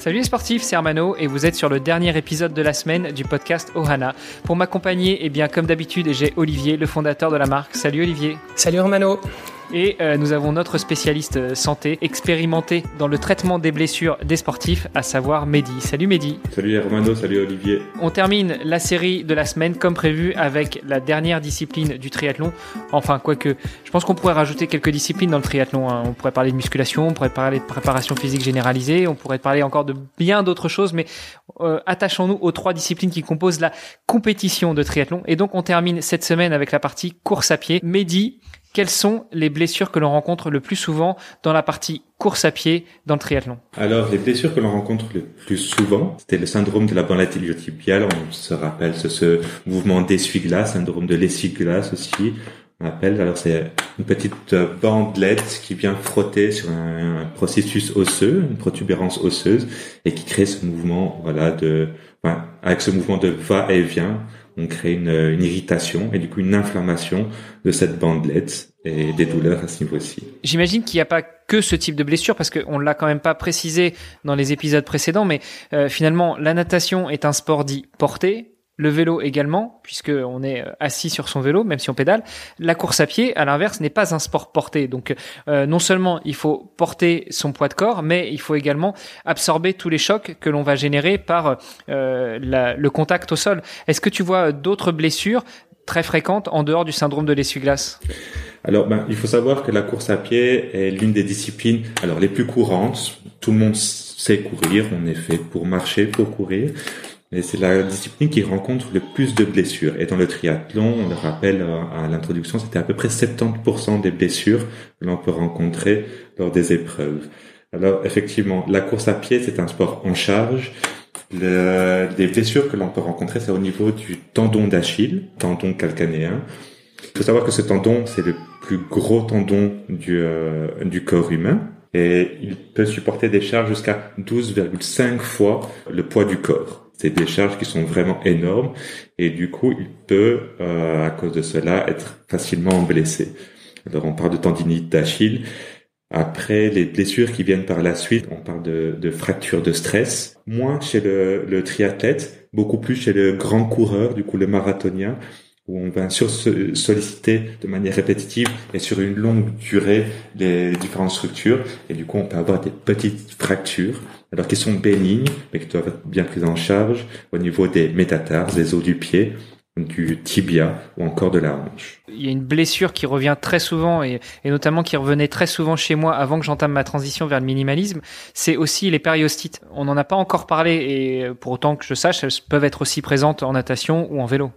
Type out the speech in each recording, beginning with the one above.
Salut les sportifs, c'est Armano et vous êtes sur le dernier épisode de la semaine du podcast Ohana. Pour m'accompagner, eh bien comme d'habitude, j'ai Olivier, le fondateur de la marque. Salut Olivier. Salut Armano. Et euh, nous avons notre spécialiste euh, santé expérimenté dans le traitement des blessures des sportifs, à savoir Mehdi. Salut Mehdi. Salut Hermano, salut Olivier. On termine la série de la semaine comme prévu avec la dernière discipline du triathlon. Enfin, quoique, je pense qu'on pourrait rajouter quelques disciplines dans le triathlon. hein. On pourrait parler de musculation, on pourrait parler de préparation physique généralisée, on pourrait parler encore de bien d'autres choses, mais euh, attachons-nous aux trois disciplines qui composent la compétition de triathlon. Et donc, on termine cette semaine avec la partie course à pied. Mehdi, quelles sont les blessures que l'on rencontre le plus souvent dans la partie course à pied dans le triathlon? Alors, les blessures que l'on rencontre le plus souvent, c'était le syndrome de la bandelette iliotibiale. On se rappelle ce, ce mouvement d'essuie-glace, syndrome de l'essuie-glace aussi. On appelle. Alors, c'est une petite bandelette qui vient frotter sur un, un processus osseux, une protubérance osseuse, et qui crée ce mouvement, voilà, de, enfin, avec ce mouvement de va-et-vient, on crée une, irritation et du coup une inflammation de cette bandelette et des douleurs à ce niveau-ci. J'imagine qu'il n'y a pas que ce type de blessure parce qu'on ne l'a quand même pas précisé dans les épisodes précédents, mais euh, finalement la natation est un sport dit porté, le vélo également, puisque on est euh, assis sur son vélo, même si on pédale. La course à pied, à l'inverse, n'est pas un sport porté. Donc, euh, non seulement il faut porter son poids de corps, mais il faut également absorber tous les chocs que l'on va générer par euh, le contact au sol. Est-ce que tu vois d'autres blessures très fréquentes en dehors du syndrome de l'essuie-glace? Alors, ben, il faut savoir que la course à pied est l'une des disciplines, alors les plus courantes. Tout le monde sait courir, on est fait pour marcher, pour courir. C'est la discipline qui rencontre le plus de blessures. Et dans le triathlon, on le rappelle euh, à l'introduction, c'était à peu près 70% des blessures que l'on peut rencontrer lors des épreuves. Alors, effectivement, la course à pied, c'est un sport en charge. Le- les blessures que l'on peut rencontrer, c'est au niveau du tendon d'Achille, tendon calcanéen. Il faut savoir que ce tendon, c'est le plus gros tendon du, euh, du corps humain et il peut supporter des charges jusqu'à 12,5 fois le poids du corps. C'est des charges qui sont vraiment énormes et du coup, il peut, euh, à cause de cela, être facilement blessé. Alors, on parle de tendinite d'Achille. Après, les blessures qui viennent par la suite, on parle de, de fractures de stress. Moins chez le, le triathlète, beaucoup plus chez le grand coureur, du coup le marathonien, où on va sur solliciter de manière répétitive et sur une longue durée les différentes structures. Et du coup, on peut avoir des petites fractures, alors qui sont bénignes, mais qui doivent être bien prises en charge au niveau des métatarses, des os du pied, du tibia ou encore de la hanche. il y a une blessure qui revient très souvent et, et notamment qui revenait très souvent chez moi avant que j'entame ma transition vers le minimalisme, c'est aussi les périostites. On n'en a pas encore parlé et pour autant que je sache, elles peuvent être aussi présentes en natation ou en vélo.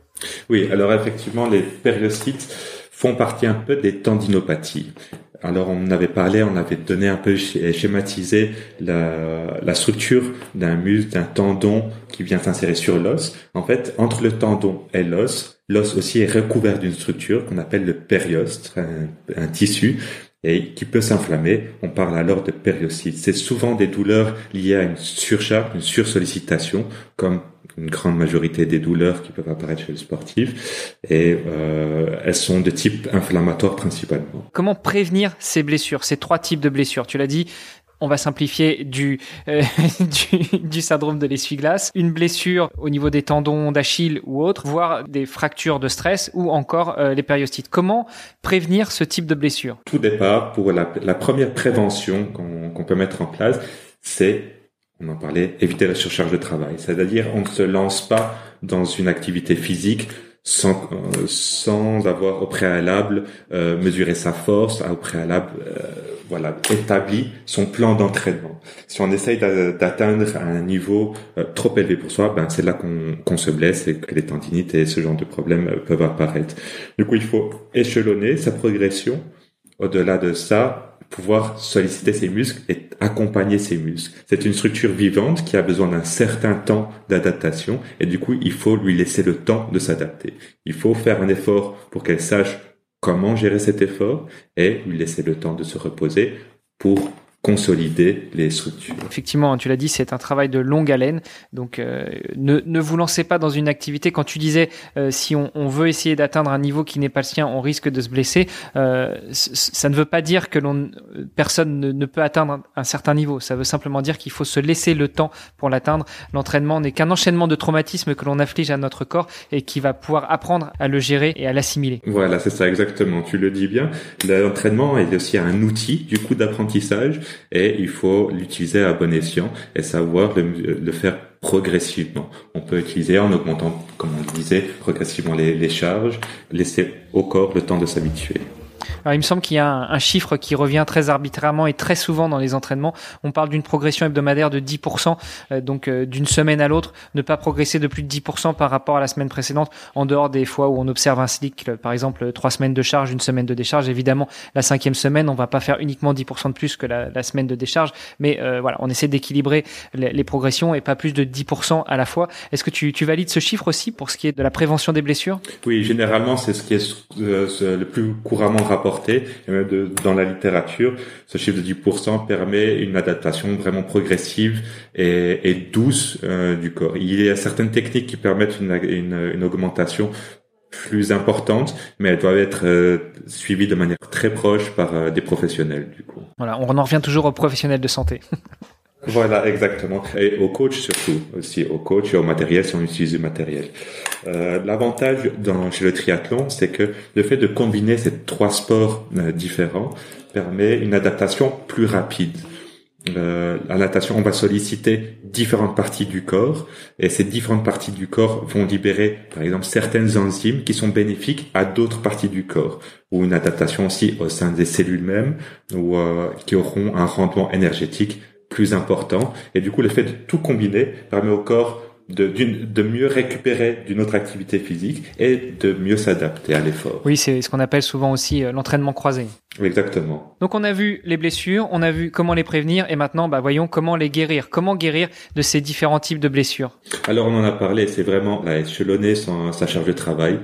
Oui, alors effectivement, les périostites font partie un peu des tendinopathies. Alors on avait parlé, on avait donné un peu sch- schématisé la, structure d'un muscle, d'un tendon qui vient s'insérer sur l'os. En fait, entre le tendon et l'os, l'os aussi est recouvert d'une structure qu'on appelle le périostre, un, un tissu et qui peut s'inflammer. On parle alors de périostite. C'est souvent des douleurs liées à une surcharge, une sursollicitation, comme une grande majorité des douleurs qui peuvent apparaître chez le sportif, et euh, elles sont de type inflammatoire principalement. Comment prévenir ces blessures, ces trois types de blessures? Tu l'as dit, on va simplifier du, euh, du, du syndrome de l'essuie-glace, une blessure au niveau des tendons d'Achille ou autre, voire des fractures de stress ou encore euh, les périostites. Comment prévenir ce type de blessure? Tout départ pour la, la première prévention qu'on qu'on peut mettre en place, c'est, on en parlait, éviter la surcharge de travail. C'est-à-dire, on ne se lance pas dans une activité physique sans, euh, sans avoir au préalable euh, mesuré sa force, au préalable euh, voilà établi son plan d'entraînement. Si on essaye d'a- d'atteindre un niveau euh, trop élevé pour soi, ben c'est là qu'on qu'on se blesse et que les tendinites et ce genre de problèmes euh, peuvent apparaître. Du coup, il faut échelonner sa progression. Au-delà de ça, pouvoir solliciter ses muscles et accompagner ses muscles. C'est une structure vivante qui a besoin d'un certain temps d'adaptation et du coup, il faut lui laisser le temps de s'adapter. Il faut faire un effort pour qu'elle sache comment gérer cet effort et lui laisser le temps de se reposer pour consolider les structures. Effectivement, tu l'as dit, c'est un travail de longue haleine. Donc, euh, ne, ne vous lancez pas dans une activité. Quand tu disais, euh, si on, on, veut essayer d'atteindre un niveau qui n'est pas le sien, on risque de se blesser. Euh, ça ne veut pas dire que l'on, personne ne, ne, peut atteindre un, certain niveau. Ça veut simplement dire qu'il faut se laisser le temps pour l'atteindre. L'entraînement n'est qu'un enchaînement de traumatismes que l'on afflige à notre corps et qui va pouvoir apprendre à le gérer et à l'assimiler. Voilà, c'est ça exactement. Tu le dis bien. L'entraînement est aussi un outil du coup d'apprentissage et il faut l'utiliser à bon escient et savoir le, faire progressivement. On peut utiliser en augmentant, comme on disait, progressivement les charges, laisser au corps le temps de s'habituer. Alors, il me semble qu'il y a un, chiffre qui revient très arbitrairement et très souvent dans les entraînements. On parle d'une progression hebdomadaire de 10%, euh, donc euh, d'une semaine à l'autre, ne pas progresser de plus de 10% par rapport à la semaine précédente, en dehors des fois où on observe un cycle, par exemple trois semaines de charge, une semaine de décharge. Évidemment, la cinquième semaine, on va pas faire uniquement 10% de plus que la, semaine de décharge, mais euh, voilà, on essaie d'équilibrer les, les, progressions et pas plus de 10% à la fois. Est-ce que tu, tu, valides ce chiffre aussi pour ce qui est de la prévention des blessures? Oui, généralement, c'est ce qui est euh, le plus couramment rapporté et même de, dans la littérature. Ce chiffre de 10% permet une adaptation vraiment progressive et, et douce euh, du corps. Il y a certaines techniques qui permettent une, une, une augmentation plus importante, mais elles doivent être euh, suivies de manière très proche par euh, des professionnels du coup. Voilà, on en revient toujours aux professionnels de santé. Voilà, exactement. Et au coach surtout, aussi au coach et au matériel si on utilise du matériel. Euh, L'avantage dans, chez le triathlon, c'est que le fait de combiner ces trois sports euh, différents permet une adaptation plus rapide. Euh, la natation, on va solliciter différentes parties du corps et ces différentes parties du corps vont libérer, par exemple, certaines enzymes qui sont bénéfiques à d'autres parties du corps ou une adaptation aussi au sein des cellules mêmes ou euh, qui auront un rendement énergétique plus important. Et du coup, le fait de tout combiner permet au corps de, de mieux récupérer d'une autre activité physique et de mieux s'adapter à l'effort. Oui, c'est ce qu'on appelle souvent aussi l'entraînement croisé. Exactement. Donc on a vu les blessures, on a vu comment les prévenir et maintenant bah, voyons comment les guérir. Comment guérir de ces différents types de blessures? Alors on en a parlé, c'est vraiment là, échelonner sa charge de travail,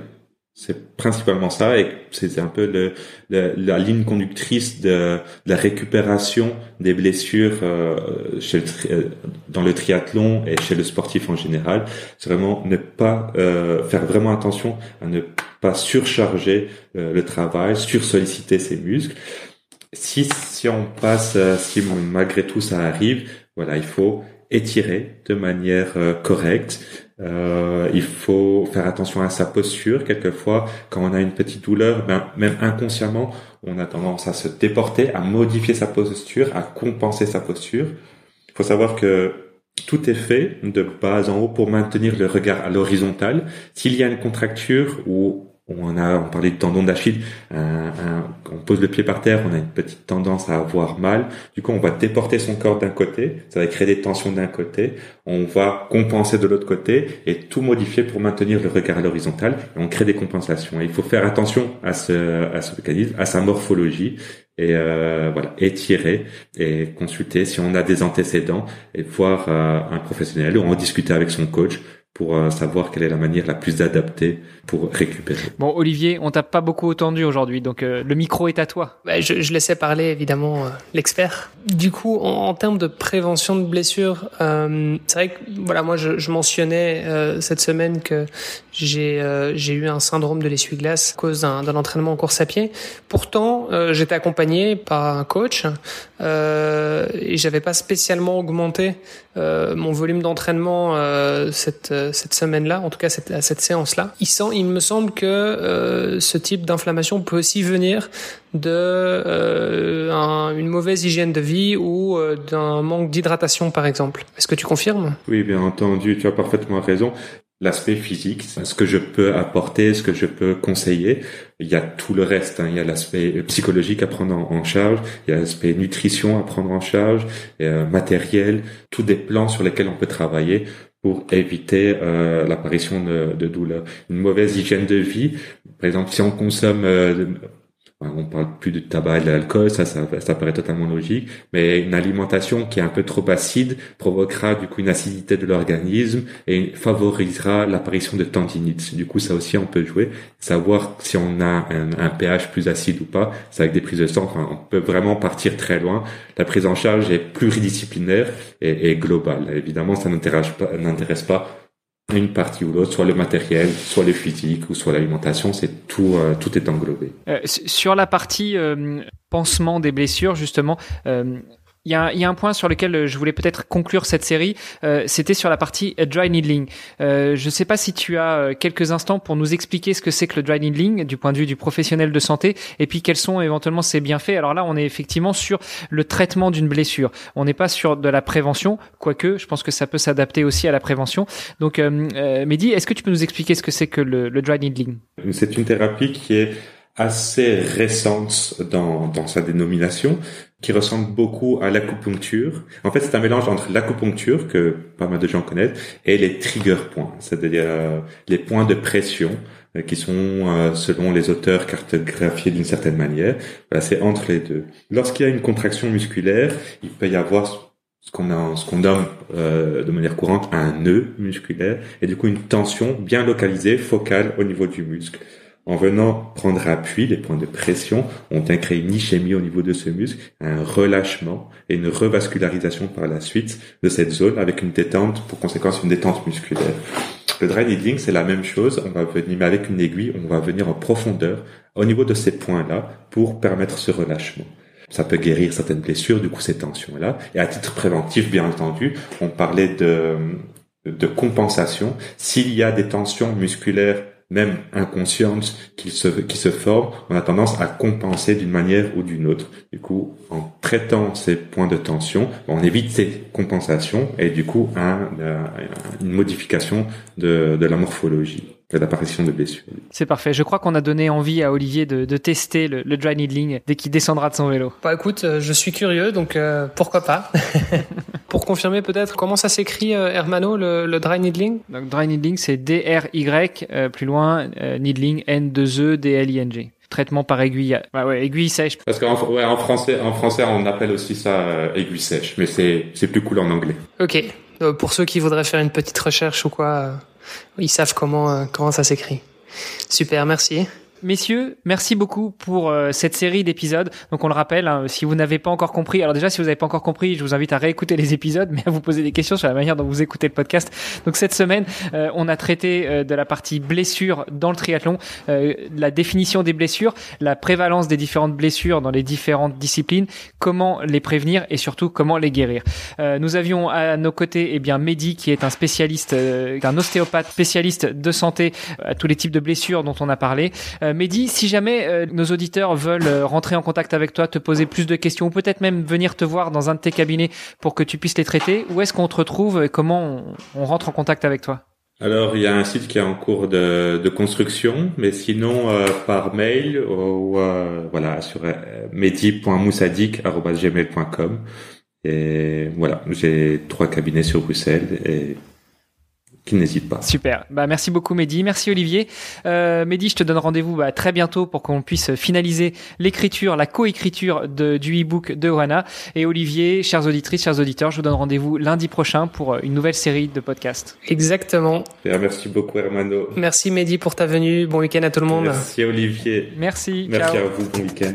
c'est principalement ça et c'est un peu le, le, la ligne conductrice de, de, la récupération des blessures euh, chez le euh, dans le triathlon et chez le sportif en général. C'est vraiment ne pas euh, faire vraiment attention à ne pas surcharger euh, le travail, sursolliciter ses muscles. Si si on passe, euh, si malgré tout ça arrive, voilà, il faut étirer de manière correcte, euh, il faut faire attention à sa posture. Quelquefois, quand on a une petite douleur, ben, même inconsciemment, on a tendance à se déporter, à modifier sa posture, à compenser sa posture. Il faut savoir que tout est fait de bas en haut pour maintenir le regard à l'horizontale. S'il y a une contracture ou on a, on parlait de tendon d'Achille, on pose le pied par terre, on a une petite tendance à avoir mal. Du coup, on va déporter son corps d'un côté, ça va créer des tensions d'un côté. On va compenser de l'autre côté et tout modifier pour maintenir le regard à l'horizontale. Et on crée des compensations. Il faut faire attention à ce, à ce mécanisme, à sa morphologie et euh, voilà étirer et consulter si on a des antécédents et voir euh, un professionnel ou en discuter avec son coach pour euh, savoir quelle est la manière la plus adaptée pour récupérer. Bon, Olivier, on t'a pas beaucoup entendu aujourd'hui, donc euh, le micro est à toi. Bah, je, je, laissais parler évidemment euh, l'expert. Du coup, en, en, termes de prévention de blessures, euh, c'est vrai que voilà, moi je, je mentionnais euh, cette semaine que j'ai j'ai eu un syndrome de l'essuie-glace à cause d'un entraînement en course à pied. Pourtant, j'étais accompagné par un coach et j'avais pas spécialement augmenté mon volume d'entraînement cette cette semaine-là, en tout cas cette, cette séance-là. Il, il me semble que euh, ce type d'inflammation peut aussi venir de euh, un, une mauvaise hygiène de vie ou euh, d'un manque d'hydratation, par exemple. Est-ce que tu confirmes? Oui, bien entendu, tu as parfaitement raison l'aspect physique, ce que je peux apporter, ce que je peux conseiller. Il y a tout le reste. Hein. Il y a l'aspect psychologique à prendre en, charge, il y a l'aspect nutrition à prendre en charge, matériel, tous des plans sur lesquels on peut travailler pour éviter euh, l'apparition de, douleurs. Une mauvaise hygiène de vie, par exemple, si on consomme euh, on parle plus de tabac et de l'alcool, ça, ça, ça paraît totalement logique, mais une alimentation qui est un peu trop acide provoquera du coup une acidité de l'organisme et favorisera l'apparition de tendinites. Du coup, ça aussi, on peut jouer, savoir si on a un, pH plus acide ou pas. C'est avec des prises de sang, enfin, on peut vraiment partir très loin. La prise en charge est pluridisciplinaire et, et globale. Évidemment, ça n'intéresse pas, n'intéresse pas une partie ou l'autre, soit le matériel, soit le physique ou soit l'alimentation, c'est tout, euh, tout est englobé. Euh, sur la partie euh, pansement des blessures, justement, il y, a, y, a, un point sur lequel euh, je voulais peut-être conclure cette série, euh, c'était sur la partie euh, dry needling. Euh, je ne sais pas si tu as quelques instants pour nous expliquer ce que c'est que le dry needling du point de vue du professionnel de santé et puis quels sont éventuellement ses bienfaits. Alors là, on est effectivement sur le traitement d'une blessure. On n'est pas sur de la prévention, quoique je pense que ça peut s'adapter aussi à la prévention. Donc, euh, Mehdi, est-ce que tu peux nous expliquer ce que c'est que le, le dry needling? C'est une thérapie qui est assez récente dans, dans sa dénomination, qui ressemble beaucoup à l'acupuncture. En fait, c'est un mélange entre l'acupuncture, que pas mal de gens connaissent, et les trigger points, c'est-à-dire euh, les points de pression euh, qui sont, euh, selon les auteurs, cartographiés d'une certaine manière. Voilà, c'est entre les deux. Lorsqu'il y a une contraction musculaire, il peut y avoir ce qu'on ce qu'on nomme de manière courante un nœud musculaire, et du coup une tension bien localisée, focale au niveau du muscle. En venant prendre appui, les points de pression, on vient créer une ischémie au niveau de ce muscle, un relâchement et une revascularisation par la suite de cette zone avec une détente, pour conséquence une détente musculaire. Le dry needling, c'est la même chose. On va venir, mais avec une aiguille, on va venir en profondeur au niveau de ces points-là pour permettre ce relâchement. Ça peut guérir certaines blessures, du coup, ces tensions-là. Et à titre préventif, bien entendu, on parlait de, de compensation. S'il y a des tensions musculaires même inconsciente qui se, qui se forme, on a tendance à compenser d'une manière ou d'une autre. Du coup, en traitant ces points de tension, on évite ces compensations et du coup un, une modification de, la morphologie l'apparition de blessures. C'est parfait. Je crois qu'on a donné envie à Olivier de, de tester le, le, dry needling dès qu'il descendra de son vélo. Bah écoute, euh, je suis curieux, donc euh, pourquoi pas? Pour confirmer peut-être, comment ça s'écrit, euh, Hermano, le, le, dry needling? Donc dry needling, c'est D-R-Y, plus loin, needling, N-2-E-D-L-I-N-G traitement par aiguille. Ouais, ouais, aiguille sèche. Parce qu'en ouais, en français, en français, on appelle aussi ça aiguille sèche, mais c'est c'est plus cool en anglais. Ok. pour ceux qui voudraient faire une petite recherche ou quoi, ils savent comment, euh, comment ça s'écrit. Super, merci. Messieurs, merci beaucoup pour euh, cette série d'épisodes. Donc on le rappelle, hein, si vous n'avez pas encore compris, alors déjà si vous n'avez pas encore compris, je vous invite à réécouter les épisodes, mais à vous poser des questions sur la manière dont vous écoutez le podcast. Donc cette semaine, euh, on a traité euh, de la partie blessures dans le triathlon, la définition des blessures, la prévalence des différentes blessures dans les différentes disciplines, comment les prévenir et surtout comment les guérir. nous avions à nos côtés eh bien Mehdi qui est un spécialiste, un ostéopathe spécialiste de santé à tous les types de blessures dont on a parlé. Euh, Mehdi, si jamais euh, nos auditeurs veulent euh, rentrer en contact avec toi, te poser plus de questions ou peut-être même venir te voir dans un de tes cabinets pour que tu puisses les traiter, où est-ce qu'on te retrouve et comment on, rentre en contact avec toi? Alors, il y a un site qui est en cours de, construction, mais sinon par mail ou voilà sur medi.moussadik@gmail.com et voilà, j'ai trois cabinets sur Bruxelles qui n'hésite pas. Super. Bah, merci beaucoup Mehdi. Merci Olivier. Euh, Mehdi, je te donne rendez-vous bah, très bientôt pour qu'on puisse finaliser l'écriture, la coécriture du e-book de Oana. Et Olivier, chers auditrices, chers auditeurs, je vous donne rendez-vous lundi prochain pour une nouvelle série de podcasts. Exactement. merci beaucoup Hermano. Merci Mehdi pour ta venue. Bon week-end à tout le monde. Merci Olivier. Merci. Merci à vous. Bon week-end.